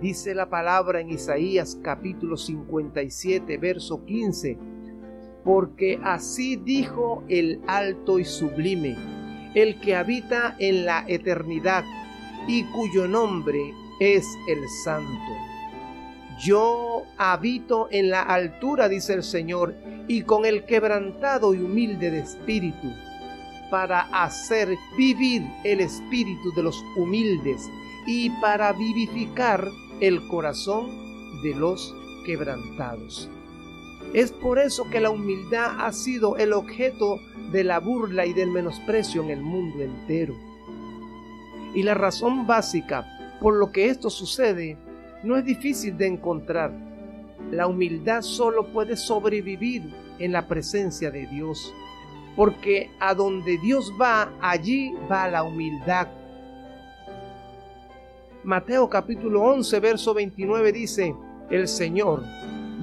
Dice la palabra en Isaías capítulo 57, verso 15, porque así dijo el alto y sublime, el que habita en la eternidad y cuyo nombre es el santo. Yo habito en la altura, dice el Señor, y con el quebrantado y humilde de espíritu, para hacer vivir el espíritu de los humildes y para vivificar el corazón de los quebrantados. Es por eso que la humildad ha sido el objeto de la burla y del menosprecio en el mundo entero. Y la razón básica por lo que esto sucede no es difícil de encontrar. La humildad solo puede sobrevivir en la presencia de Dios, porque a donde Dios va, allí va la humildad. Mateo capítulo 11, verso 29 dice, el Señor,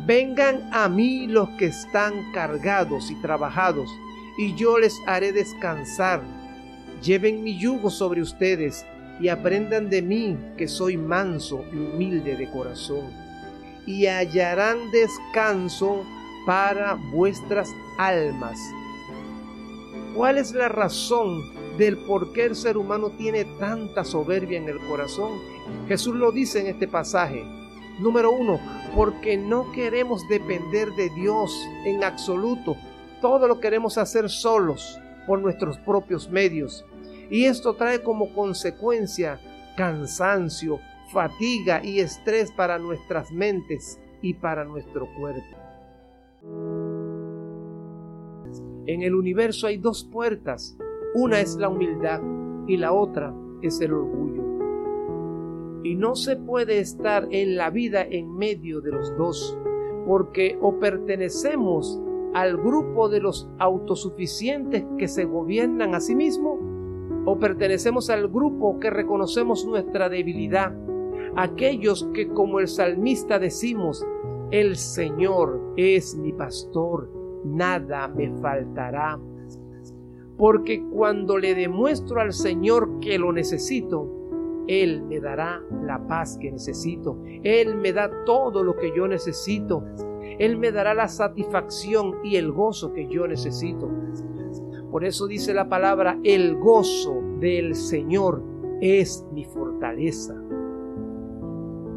vengan a mí los que están cargados y trabajados, y yo les haré descansar. Lleven mi yugo sobre ustedes y aprendan de mí que soy manso y humilde de corazón, y hallarán descanso para vuestras almas. ¿Cuál es la razón del por qué el ser humano tiene tanta soberbia en el corazón? Jesús lo dice en este pasaje. Número uno, porque no queremos depender de Dios en absoluto. Todo lo queremos hacer solos por nuestros propios medios. Y esto trae como consecuencia cansancio, fatiga y estrés para nuestras mentes y para nuestro cuerpo. En el universo hay dos puertas. Una es la humildad y la otra es el orgullo. Y no se puede estar en la vida en medio de los dos, porque o pertenecemos al grupo de los autosuficientes que se gobiernan a sí mismos, o pertenecemos al grupo que reconocemos nuestra debilidad, aquellos que como el salmista decimos, el Señor es mi pastor, nada me faltará. Porque cuando le demuestro al Señor que lo necesito, Él me dará la paz que necesito. Él me da todo lo que yo necesito. Él me dará la satisfacción y el gozo que yo necesito. Por eso dice la palabra, el gozo del Señor es mi fortaleza.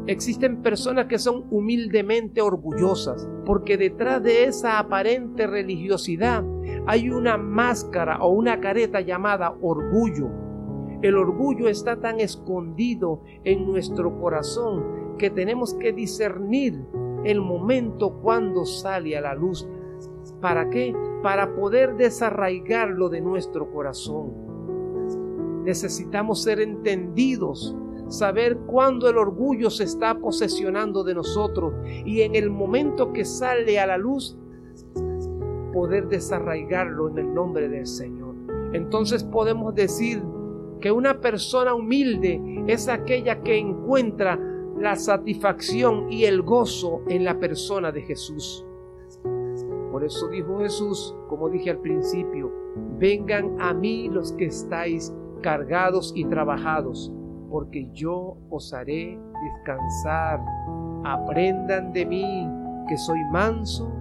Existen personas que son humildemente orgullosas, porque detrás de esa aparente religiosidad hay una máscara o una careta llamada orgullo. El orgullo está tan escondido en nuestro corazón que tenemos que discernir el momento cuando sale a la luz. ¿Para qué? Para poder desarraigarlo de nuestro corazón. Necesitamos ser entendidos saber cuándo el orgullo se está posesionando de nosotros y en el momento que sale a la luz, poder desarraigarlo en el nombre del Señor. Entonces podemos decir que una persona humilde es aquella que encuentra la satisfacción y el gozo en la persona de Jesús. Por eso dijo Jesús, como dije al principio, vengan a mí los que estáis cargados y trabajados porque yo os haré descansar. Aprendan de mí, que soy manso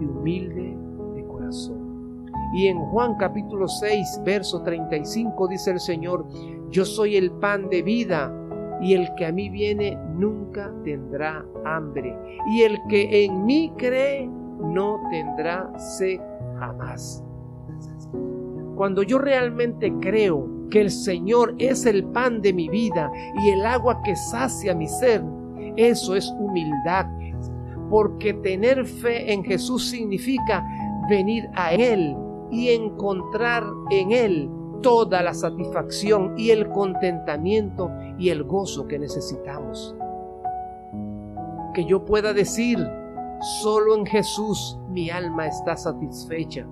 y humilde de corazón. Y en Juan capítulo 6, verso 35 dice el Señor, yo soy el pan de vida, y el que a mí viene nunca tendrá hambre, y el que en mí cree no tendrá sed jamás. Cuando yo realmente creo que el Señor es el pan de mi vida y el agua que sacia mi ser, eso es humildad. Porque tener fe en Jesús significa venir a Él y encontrar en Él toda la satisfacción y el contentamiento y el gozo que necesitamos. Que yo pueda decir, solo en Jesús mi alma está satisfecha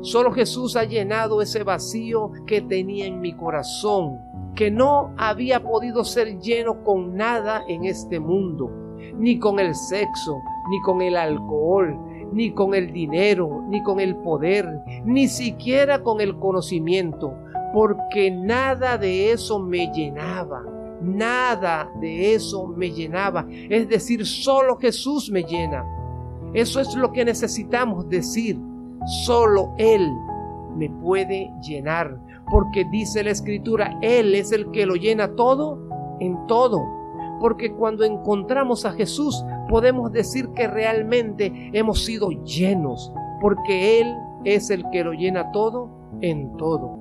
Solo Jesús ha llenado ese vacío que tenía en mi corazón, que no había podido ser lleno con nada en este mundo, ni con el sexo, ni con el alcohol, ni con el dinero, ni con el poder, ni siquiera con el conocimiento, porque nada de eso me llenaba. nada de eso me llenaba. Es decir, solo Jesús me llena. Eso es lo que necesitamos decir. Solo Él me puede llenar. Porque dice la Escritura, Él es el que lo llena todo en todo. Porque cuando encontramos a Jesús podemos decir que realmente hemos sido llenos. Porque Él es el que lo llena todo en todo.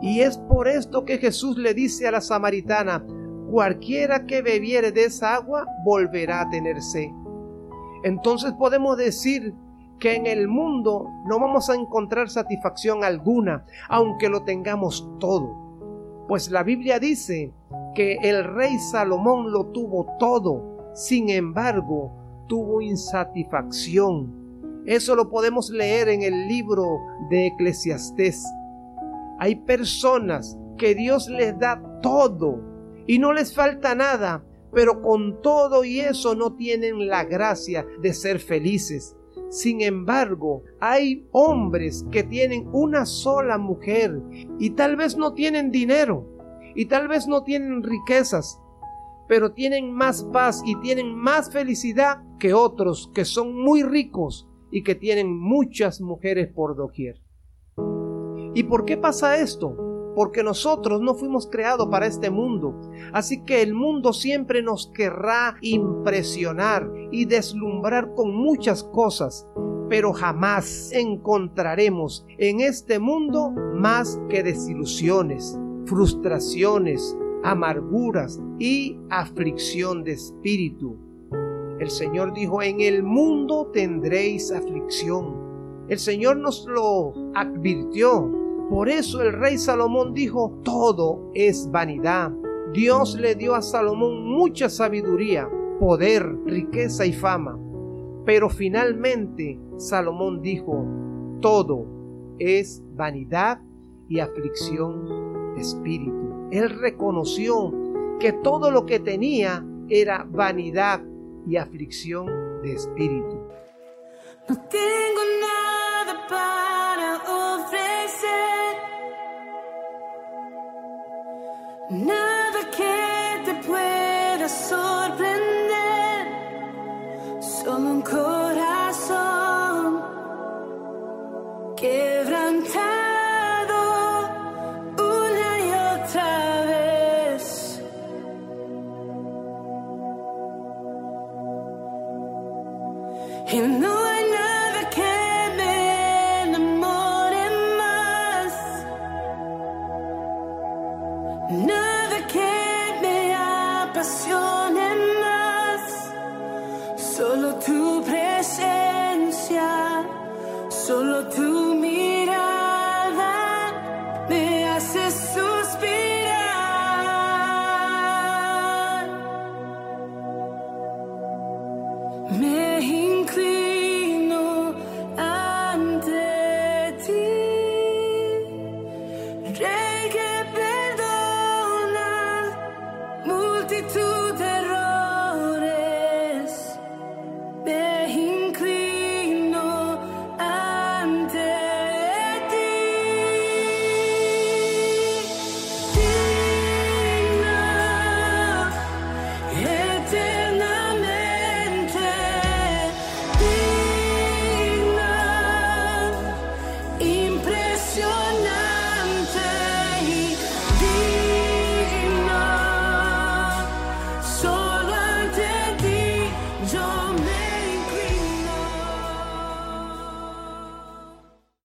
Y es por esto que Jesús le dice a la samaritana, cualquiera que bebiere de esa agua volverá a tener sed. Entonces podemos decir que en el mundo no vamos a encontrar satisfacción alguna, aunque lo tengamos todo. Pues la Biblia dice que el rey Salomón lo tuvo todo, sin embargo, tuvo insatisfacción. Eso lo podemos leer en el libro de Eclesiastés. Hay personas que Dios les da todo y no les falta nada, pero con todo y eso no tienen la gracia de ser felices. Sin embargo, hay hombres que tienen una sola mujer y tal vez no tienen dinero y tal vez no tienen riquezas, pero tienen más paz y tienen más felicidad que otros que son muy ricos y que tienen muchas mujeres por doquier. ¿Y por qué pasa esto? Porque nosotros no fuimos creados para este mundo. Así que el mundo siempre nos querrá impresionar y deslumbrar con muchas cosas. Pero jamás encontraremos en este mundo más que desilusiones, frustraciones, amarguras y aflicción de espíritu. El Señor dijo, en el mundo tendréis aflicción. El Señor nos lo advirtió por eso el rey Salomón dijo, todo es vanidad. Dios le dio a Salomón mucha sabiduría, poder, riqueza y fama. Pero finalmente Salomón dijo, todo es vanidad y aflicción de espíritu. Él reconoció que todo lo que tenía era vanidad y aflicción de espíritu. No tengo nada para Nada que te pueda sorprender, solo un corazón quebrantado una y otra vez. Y no apasione más, solo tu presencia, solo tu mirada me hace suspirar. Me